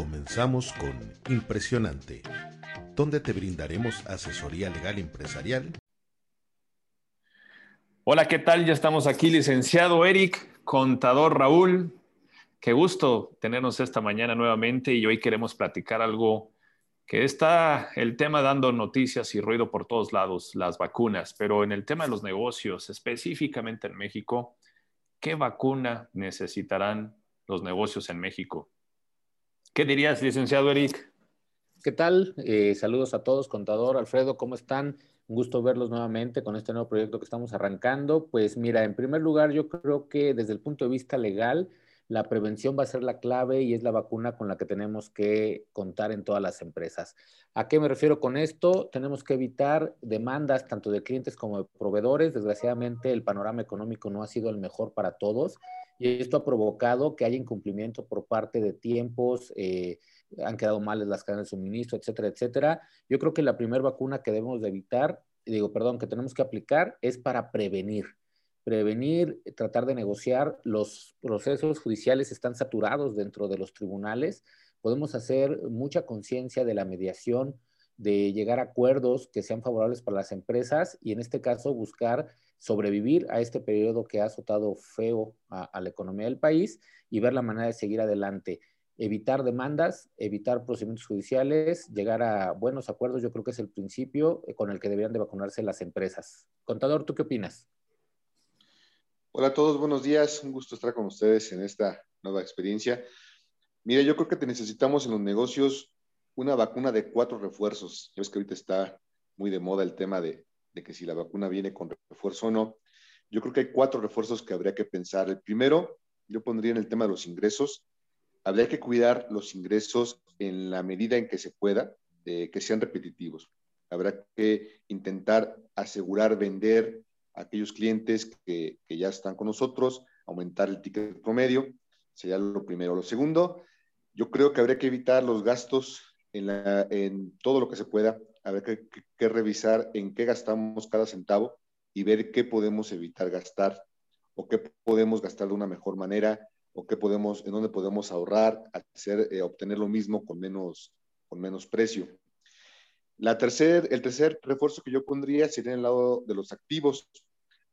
Comenzamos con Impresionante, donde te brindaremos asesoría legal empresarial. Hola, ¿qué tal? Ya estamos aquí, licenciado Eric, contador Raúl. Qué gusto tenernos esta mañana nuevamente y hoy queremos platicar algo que está el tema dando noticias y ruido por todos lados, las vacunas, pero en el tema de los negocios, específicamente en México, ¿qué vacuna necesitarán los negocios en México? ¿Qué dirías, licenciado Eric? ¿Qué tal? Eh, saludos a todos, contador Alfredo, ¿cómo están? Un gusto verlos nuevamente con este nuevo proyecto que estamos arrancando. Pues mira, en primer lugar, yo creo que desde el punto de vista legal, la prevención va a ser la clave y es la vacuna con la que tenemos que contar en todas las empresas. ¿A qué me refiero con esto? Tenemos que evitar demandas tanto de clientes como de proveedores. Desgraciadamente, el panorama económico no ha sido el mejor para todos y esto ha provocado que haya incumplimiento por parte de tiempos, eh, han quedado males las cadenas de suministro, etcétera, etcétera. Yo creo que la primera vacuna que debemos de evitar, digo, perdón, que tenemos que aplicar es para prevenir prevenir, eh, tratar de negociar. Los procesos judiciales están saturados dentro de los tribunales. Podemos hacer mucha conciencia de la mediación, de llegar a acuerdos que sean favorables para las empresas y en este caso buscar sobrevivir a este periodo que ha azotado feo a, la economía del país y ver la manera de seguir adelante. Evitar demandas, evitar procedimientos judiciales, llegar a buenos acuerdos, yo creo que es el principio eh, con el que deberían de vacunarse las empresas. Contador, ¿tú qué opinas? Hola a todos, buenos días. Un gusto estar con ustedes en esta nueva experiencia. Mira, yo creo que te necesitamos en los negocios una vacuna de cuatro refuerzos. Ya ves que ahorita está muy de moda el tema de, que si la vacuna viene con refuerzo o no. Yo creo que hay cuatro refuerzos que habría que pensar. El primero, yo pondría en el tema de los ingresos. Habría que cuidar los ingresos en la medida en que se pueda, de que sean repetitivos. Habrá que intentar asegurar vender aquellos clientes que, ya están con nosotros, aumentar el ticket promedio, sería lo primero. Lo segundo, yo creo que habría que evitar los gastos en, todo lo que se pueda, habría que, revisar en qué gastamos cada centavo y ver qué podemos evitar gastar o qué podemos gastar de una mejor manera o qué podemos, en dónde podemos ahorrar, hacer, eh, obtener lo mismo con menos, con menos precio. La tercer, el tercer refuerzo que yo pondría sería en el lado de los activos.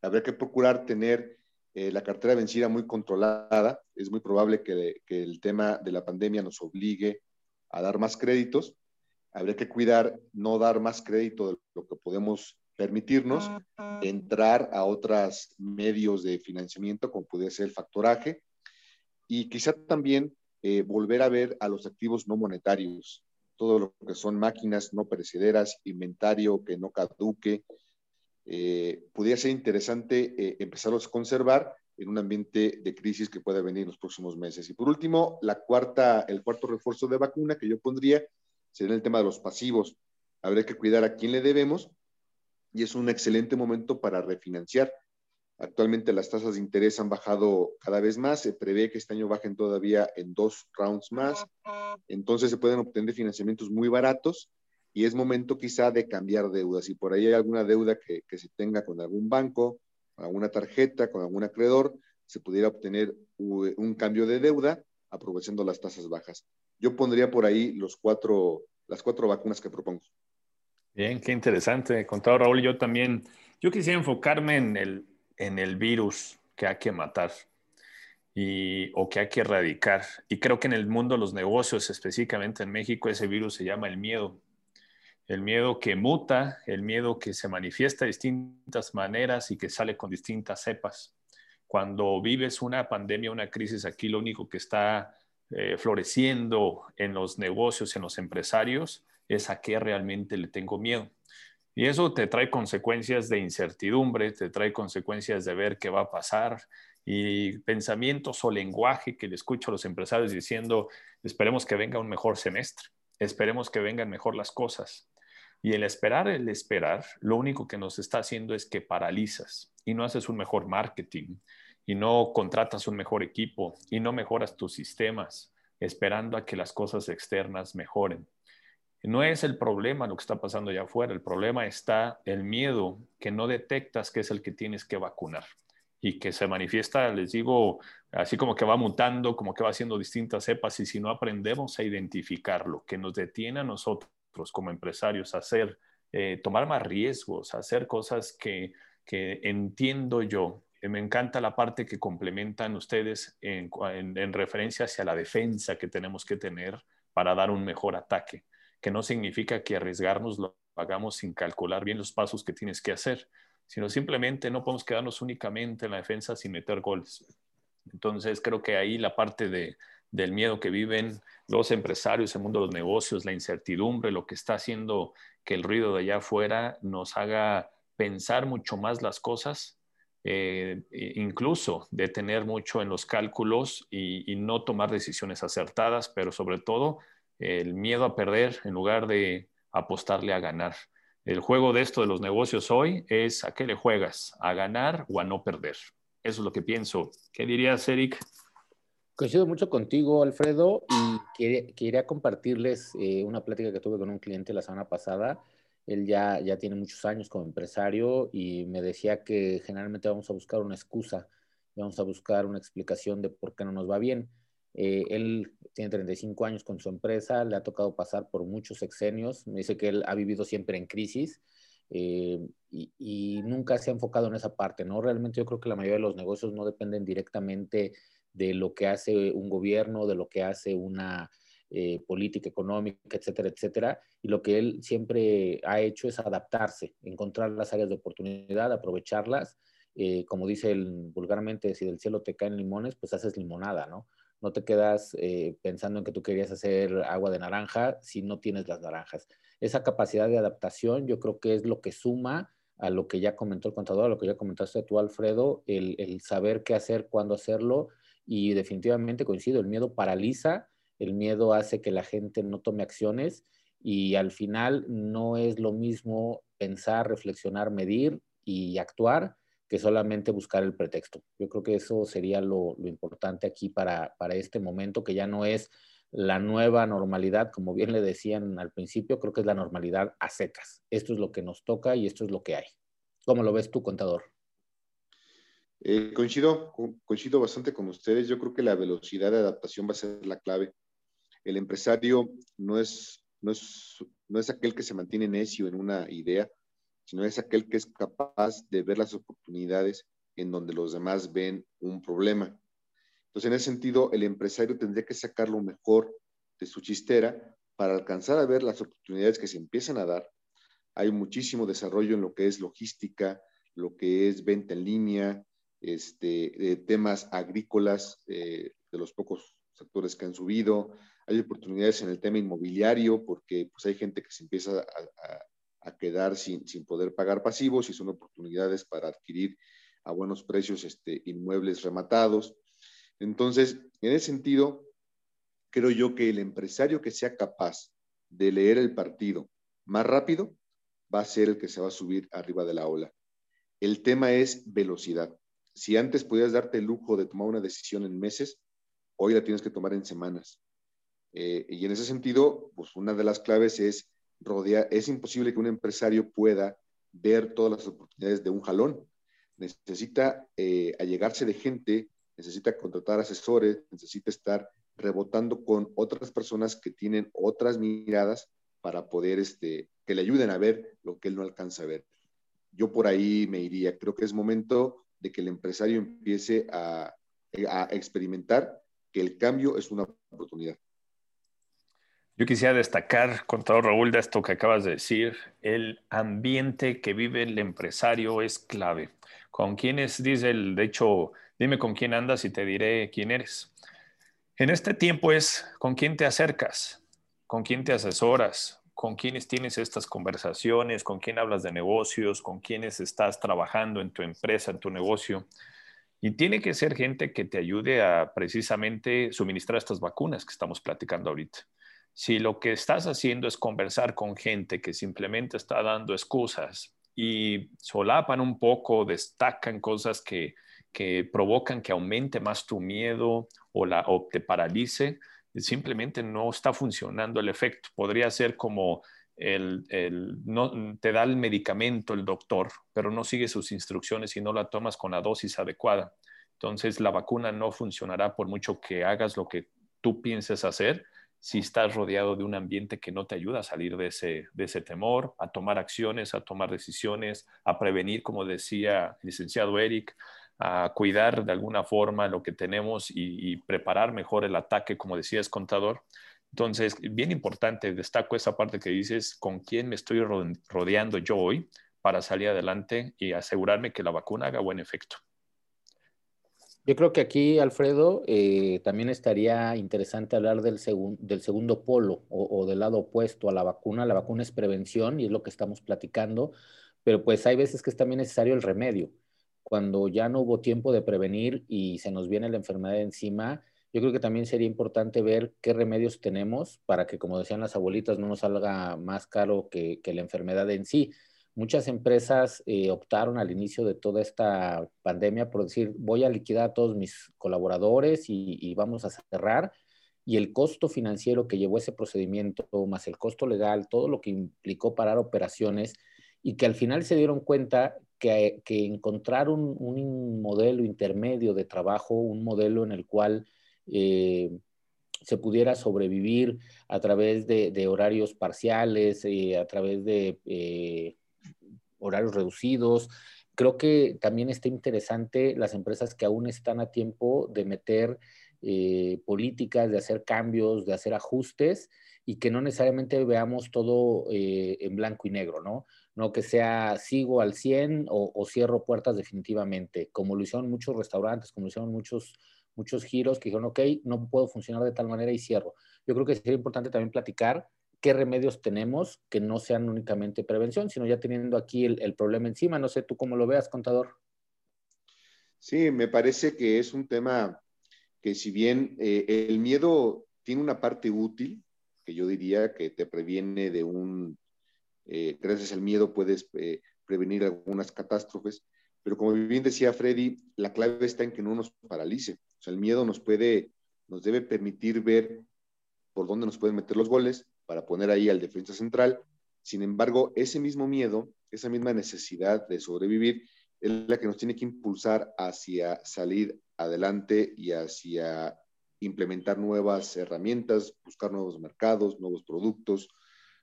Habría que procurar tener eh, la cartera vencida muy controlada. Es muy probable que, el tema de la pandemia nos obligue a dar más créditos. Habría que cuidar no dar más crédito de lo que podemos permitirnos, entrar a otros medios de financiamiento, como puede ser el factoraje, y quizá también eh, volver a ver a los activos no monetarios todo lo que son máquinas no perecederas, inventario que no caduque. Eh, podría ser interesante eh, empezarlos a conservar en un ambiente de crisis que pueda venir en los próximos meses. Y por último, la cuarta, el cuarto refuerzo de vacuna que yo pondría sería el tema de los pasivos. Habría que cuidar a quién le debemos y es un excelente momento para refinanciar. Actualmente las tasas de interés han bajado cada vez más, se prevé que este año bajen todavía en dos rounds más, entonces se pueden obtener financiamientos muy baratos y es momento quizá de cambiar deudas. Si por ahí hay alguna deuda que, se tenga con algún banco, con alguna tarjeta, con algún acreedor, se pudiera obtener un cambio de deuda aprovechando las tasas bajas. Yo pondría por ahí los cuatro, las cuatro vacunas que propongo. Bien, qué interesante. Contado Raúl, yo también, yo quisiera enfocarme en el, en el virus que hay que matar y, o que hay que erradicar. Y creo que en el mundo de los negocios, específicamente en México, ese virus se llama el miedo. El miedo que muta, el miedo que se manifiesta de distintas maneras y que sale con distintas cepas. Cuando vives una pandemia, una crisis, aquí lo único que está eh, floreciendo en los negocios, en los empresarios, es a qué realmente le tengo miedo. Y eso te trae consecuencias de incertidumbre, te trae consecuencias de ver qué va a pasar y pensamientos o lenguaje que le escucho a los empresarios diciendo, esperemos que venga un mejor semestre, esperemos que vengan mejor las cosas. Y el esperar, el esperar, lo único que nos está haciendo es que paralizas y no haces un mejor marketing y no contratas un mejor equipo y no mejoras tus sistemas esperando a que las cosas externas mejoren. No es el problema lo que está pasando allá afuera, el problema está el miedo que no detectas que es el que tienes que vacunar. y que se manifiesta, les digo, así como que va mutando, como que va haciendo distintas cepas y si no aprendemos a identificarlo, que nos detiene a nosotros como empresarios hacer, eh, tomar más riesgos, hacer cosas que, que entiendo yo. Eh, me encanta la parte que complementan ustedes en, en referencia hacia la defensa que tenemos que tener para dar un mejor ataque, que no significa que arriesgarnos lo hagamos sin calcular bien los pasos que tienes que hacer, sino simplemente no podemos quedarnos únicamente en la defensa sin meter goles. Entonces creo que ahí la parte de, del miedo que viven los empresarios, el mundo de los negocios, la incertidumbre, lo que está haciendo que el ruido de allá afuera nos haga pensar mucho más las cosas, eh, incluso detener mucho en los cálculos y, y, no tomar decisiones acertadas, pero sobre todo el miedo a perder en lugar de apostarle a ganar. El juego de esto de los negocios hoy es a qué le juegas, a ganar o a no perder. Eso es lo que pienso. ¿Qué dirías, Eric? Coincido mucho contigo, Alfredo, y quería, compartirles eh, una plática que tuve con un cliente la semana pasada. Él ya, ya tiene muchos años como empresario y me decía que generalmente vamos a buscar una excusa, vamos a buscar una explicación de por qué no nos va bien. Eh, él tiene 35 años con su empresa, le ha tocado pasar por muchos sexenios, me dice que él ha vivido siempre en crisis eh, y, nunca se ha enfocado en esa parte, ¿no? Realmente yo creo que la mayoría de los negocios no dependen directamente de lo que hace un gobierno, de lo que hace una eh, política económica, etcétera, etcétera. Y lo que él siempre ha hecho es adaptarse, encontrar las áreas de oportunidad, aprovecharlas. como dice el, vulgarmente, si del cielo te caen limones, pues haces limonada, ¿no? no te quedas eh, pensando en que tú querías hacer agua de naranja si no tienes las naranjas. Esa capacidad de adaptación yo creo que es lo que suma a lo que ya comentó el contador, a lo que ya comentaste tú, Alfredo, el, el saber qué hacer, cuándo hacerlo y definitivamente coincido, el miedo paraliza, el miedo hace que la gente no tome acciones y al final no es lo mismo pensar, reflexionar, medir y actuar que solamente buscar el pretexto. Yo creo que eso sería lo, importante aquí para, este momento, que ya no es la nueva normalidad, como bien le decían al principio, creo que es la normalidad a secas. Esto es lo que nos toca y esto es lo que hay. ¿Cómo lo ves tú, contador? Eh, coincido, coincido bastante con ustedes. Yo creo que la velocidad de adaptación va a ser la clave. El empresario no es, no es, no es aquel que se mantiene necio en una idea, sino es aquel que es capaz de ver las oportunidades en donde los demás ven un problema. Entonces, en ese sentido, el empresario tendría que sacar lo mejor de su chistera para alcanzar a ver las oportunidades que se empiezan a dar. Hay muchísimo desarrollo en lo que es logística, lo que es venta en línea, este, temas agrícolas, eh, de los pocos sectores que han subido. Hay oportunidades en el tema inmobiliario porque pues, hay gente que se empieza a, a quedar sin, sin poder pagar pasivos y son oportunidades para adquirir a buenos precios este, inmuebles rematados. Entonces, en ese sentido, creo yo que el empresario que sea capaz de leer el partido más rápido va a ser el que se va a subir arriba de la ola. El tema es velocidad. Si antes podías darte el lujo de tomar una decisión en meses, hoy la tienes que tomar en semanas. Eh, y en ese sentido, pues una de las claves es es imposible que un empresario pueda ver todas las oportunidades de un jalón. Necesita eh, allegarse de gente, necesita contratar asesores, necesita estar rebotando con otras personas que tienen otras miradas para poder este, que le ayuden a ver lo que él no alcanza a ver. Yo por ahí me iría. Creo que es momento de que el empresario empiece a, a experimentar que el cambio es una oportunidad. Yo quisiera destacar, contador Raúl, de esto que acabas de decir, el ambiente que vive el empresario es clave. ¿Con quiénes, dice el, de hecho, dime con quién andas y te diré quién eres? En este tiempo es con quién te acercas, con quién te asesoras, con quiénes tienes estas conversaciones, con quién hablas de negocios, con quiénes estás trabajando en tu empresa, en tu negocio. Y tiene que ser gente que te ayude a precisamente suministrar estas vacunas que estamos platicando ahorita. Si lo que estás haciendo es conversar con gente que simplemente está dando excusas y solapan un poco, destacan cosas que, provocan que aumente más tu miedo o, la, te paralice, simplemente no está funcionando el efecto. Podría ser como no, te da el medicamento el doctor, pero no sigue sus instrucciones y no la tomas con la dosis adecuada. Entonces la vacuna no funcionará por mucho que hagas lo que tú pienses hacer si estás rodeado de un ambiente que no te ayuda a salir de ese, de ese temor, a tomar acciones, a tomar decisiones, a prevenir, como decía el licenciado Eric, a cuidar de alguna forma lo que tenemos y, preparar mejor el ataque, como decías, contador. Entonces, bien importante, destaco esa parte que dices, con quién me estoy rodeando yo hoy para salir adelante y asegurarme que la vacuna haga buen efecto. Yo creo que aquí, Alfredo, eh, también estaría interesante hablar del, del segundo polo o, del lado opuesto a la vacuna. La vacuna es prevención y es lo que estamos platicando, pero pues hay veces que es también necesario el remedio. Cuando ya no hubo tiempo de prevenir y se nos viene la enfermedad encima, yo creo que también sería importante ver qué remedios tenemos para que, como decían las abuelitas, no nos salga más caro que, la enfermedad en sí. Muchas empresas eh, optaron al inicio de toda esta pandemia por decir, voy a liquidar a todos mis colaboradores y, y vamos a cerrar. Y el costo financiero que llevó ese procedimiento, más el costo legal, todo lo que implicó parar operaciones, y que al final se dieron cuenta que, encontrar un, un, modelo intermedio de trabajo, un modelo en el cual eh, se pudiera sobrevivir a través de, horarios parciales, eh, a través de eh, horarios reducidos. Creo que también está interesante las empresas que aún están a tiempo de meter políticas, de hacer cambios, de hacer ajustes y que no necesariamente veamos todo en blanco y negro, ¿no? No que sea sigo al 100 o, cierro puertas definitivamente, como lo hicieron muchos restaurantes, como lo hicieron muchos muchos giros que dijeron, ok, no puedo funcionar de tal manera y cierro. Yo creo que sería importante también platicar qué remedios tenemos que no sean únicamente prevención, sino ya teniendo aquí el, problema encima. No sé tú cómo lo veas, contador. Sí, me parece que es un tema que si bien eh, el miedo tiene una parte útil, que yo diría que te previene de un, eh, gracias al miedo puedes eh, prevenir algunas catástrofes, pero como bien decía Freddy, la clave está en que no nos paralice. O sea, el miedo nos puede, nos debe permitir ver por dónde nos pueden meter los goles para poner ahí al defensa central. Sin embargo, ese mismo miedo, esa misma necesidad de sobrevivir, es la que nos tiene que impulsar hacia salir adelante y hacia implementar nuevas herramientas, buscar nuevos mercados, nuevos productos,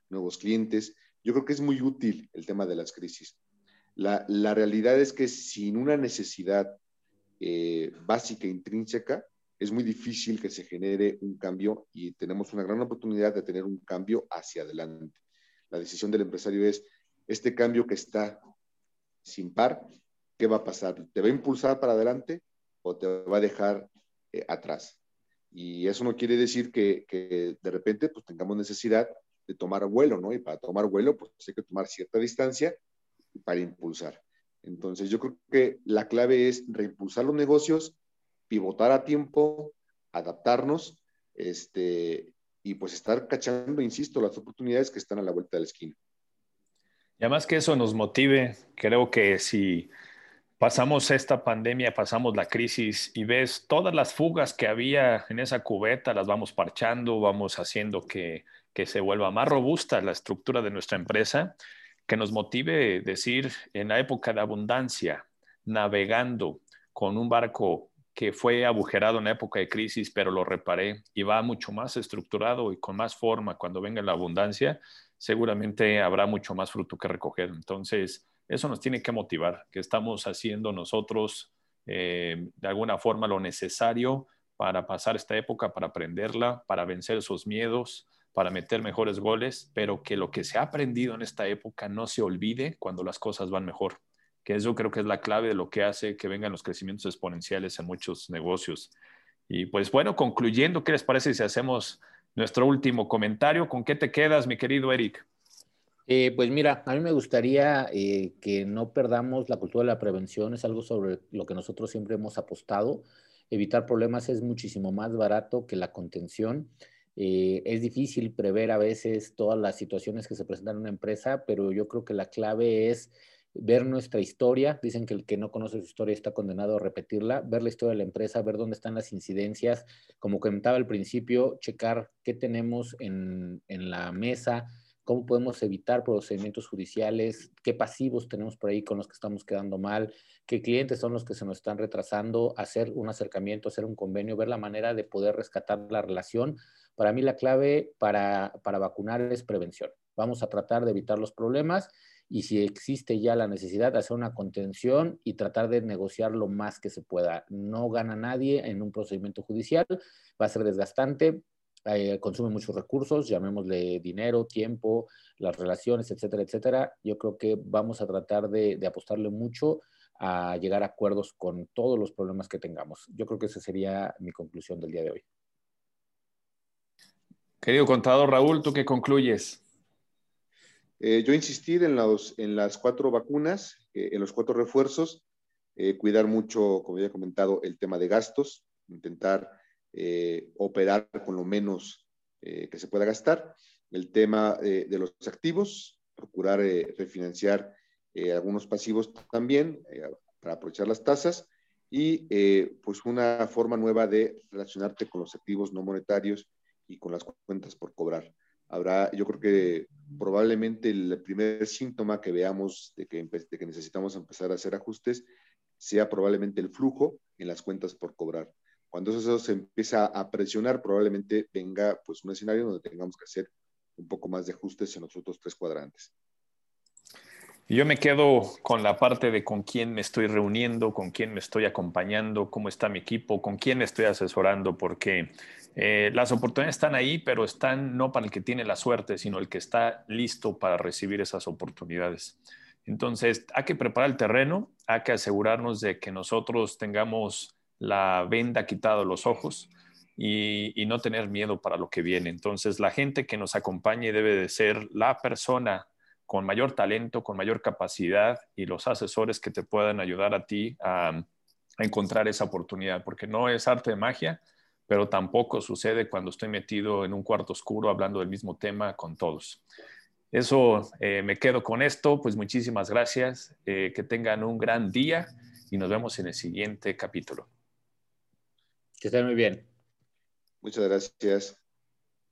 nuevos clientes. Yo creo que es muy útil el tema de las crisis. La, la realidad es que sin una necesidad eh, básica, intrínseca, es muy difícil que se genere un cambio y tenemos una gran oportunidad de tener un cambio hacia adelante. La decisión del empresario es, este cambio que está sin par, ¿qué va a pasar? ¿Te va a impulsar para adelante o te va a dejar eh, atrás? Y eso no quiere decir que, que, de repente pues tengamos necesidad de tomar vuelo, ¿no? Y para tomar vuelo pues hay que tomar cierta distancia para impulsar. Entonces, yo creo que la clave es reimpulsar los negocios, pivotar a tiempo, adaptarnos, este, y pues estar cachando, insisto, las oportunidades que están a la vuelta de la esquina. Y además que eso nos motive, creo que si pasamos esta pandemia, pasamos la crisis y ves todas las fugas que había en esa cubeta, las vamos parchando, vamos haciendo que, que se vuelva más robusta la estructura de nuestra empresa que nos motive decir en la época de abundancia, navegando con un barco que fue agujerado en la época de crisis, pero lo reparé y va mucho más estructurado y con más forma cuando venga la abundancia, seguramente habrá mucho más fruto que recoger. Entonces, eso nos tiene que motivar, que estamos haciendo nosotros eh, de alguna forma lo necesario para pasar esta época, para aprenderla, para vencer esos miedos, para meter mejores goles, pero que lo que se ha aprendido en esta época no se olvide cuando las cosas van mejor, que eso creo que es la clave de lo que hace que vengan los crecimientos exponenciales en muchos negocios. Y pues bueno, concluyendo, ¿qué les parece si hacemos nuestro último comentario? ¿Con qué te quedas, mi querido Eric? Eh, pues mira, a mí me gustaría eh, que no perdamos la cultura de la prevención, es algo sobre lo que nosotros siempre hemos apostado. Evitar problemas es muchísimo más barato que la contención. Eh, es difícil prever a veces todas las situaciones que se presentan en una empresa, pero yo creo que la clave es ver nuestra historia. Dicen que el que no conoce su historia está condenado a repetirla. Ver la historia de la empresa, ver dónde están las incidencias. Como comentaba al principio, checar qué tenemos en, en la mesa cómo podemos evitar procedimientos judiciales, qué pasivos tenemos por ahí con los que estamos quedando mal, qué clientes son los que se nos están retrasando, hacer un acercamiento, hacer un convenio, ver la manera de poder rescatar la relación. Para mí la clave para, para vacunar es prevención. Vamos a tratar de evitar los problemas y si existe ya la necesidad de hacer una contención y tratar de negociar lo más que se pueda. No gana nadie en un procedimiento judicial, va a ser desgastante, eh, consume muchos recursos, llamémosle dinero, tiempo, las relaciones, etcétera, etcétera. Yo creo que vamos a tratar de, apostarle mucho a llegar a acuerdos con todos los problemas que tengamos. Yo creo que esa sería mi conclusión del día de hoy. Querido contador Raúl, ¿tú qué concluyes? Eh, yo insistir en, en las cuatro vacunas, eh, en los cuatro refuerzos, cuidar mucho, como ya he comentado, el tema de gastos, intentar eh, operar con lo menos eh, que se pueda gastar. El tema eh, de los activos, procurar refinanciar algunos pasivos también para aprovechar las tasas y pues una forma nueva de relacionarte con los activos no monetarios y con las cuentas por cobrar. Habrá, yo creo que probablemente el primer síntoma que veamos de que, de que necesitamos empezar a hacer ajustes sea probablemente el flujo en las cuentas por cobrar. Cuando eso se empieza a presionar, probablemente venga pues un escenario donde tengamos que hacer un poco más de ajustes en los otros tres cuadrantes. Yo me quedo con la parte de con quién me estoy reuniendo, con quién me estoy acompañando, cómo está mi equipo, con quién me estoy asesorando, porque eh, las oportunidades están ahí, pero están no para el que tiene la suerte, sino el que está listo para recibir esas oportunidades. Entonces, hay que preparar el terreno, hay que asegurarnos de que nosotros tengamos la venda quitado de los ojos y, no tener miedo para lo que viene. Entonces, la gente que nos acompañe debe de ser la persona con mayor talento, con mayor capacidad y los asesores que te puedan ayudar a ti a, a encontrar esa oportunidad, porque no es arte de magia, pero tampoco sucede cuando estoy metido en un cuarto oscuro hablando del mismo tema con todos. Eso eh, me quedo con esto, pues muchísimas gracias, eh, que tengan un gran día y nos vemos en el siguiente capítulo. Que estén muy bien. Muchas gracias.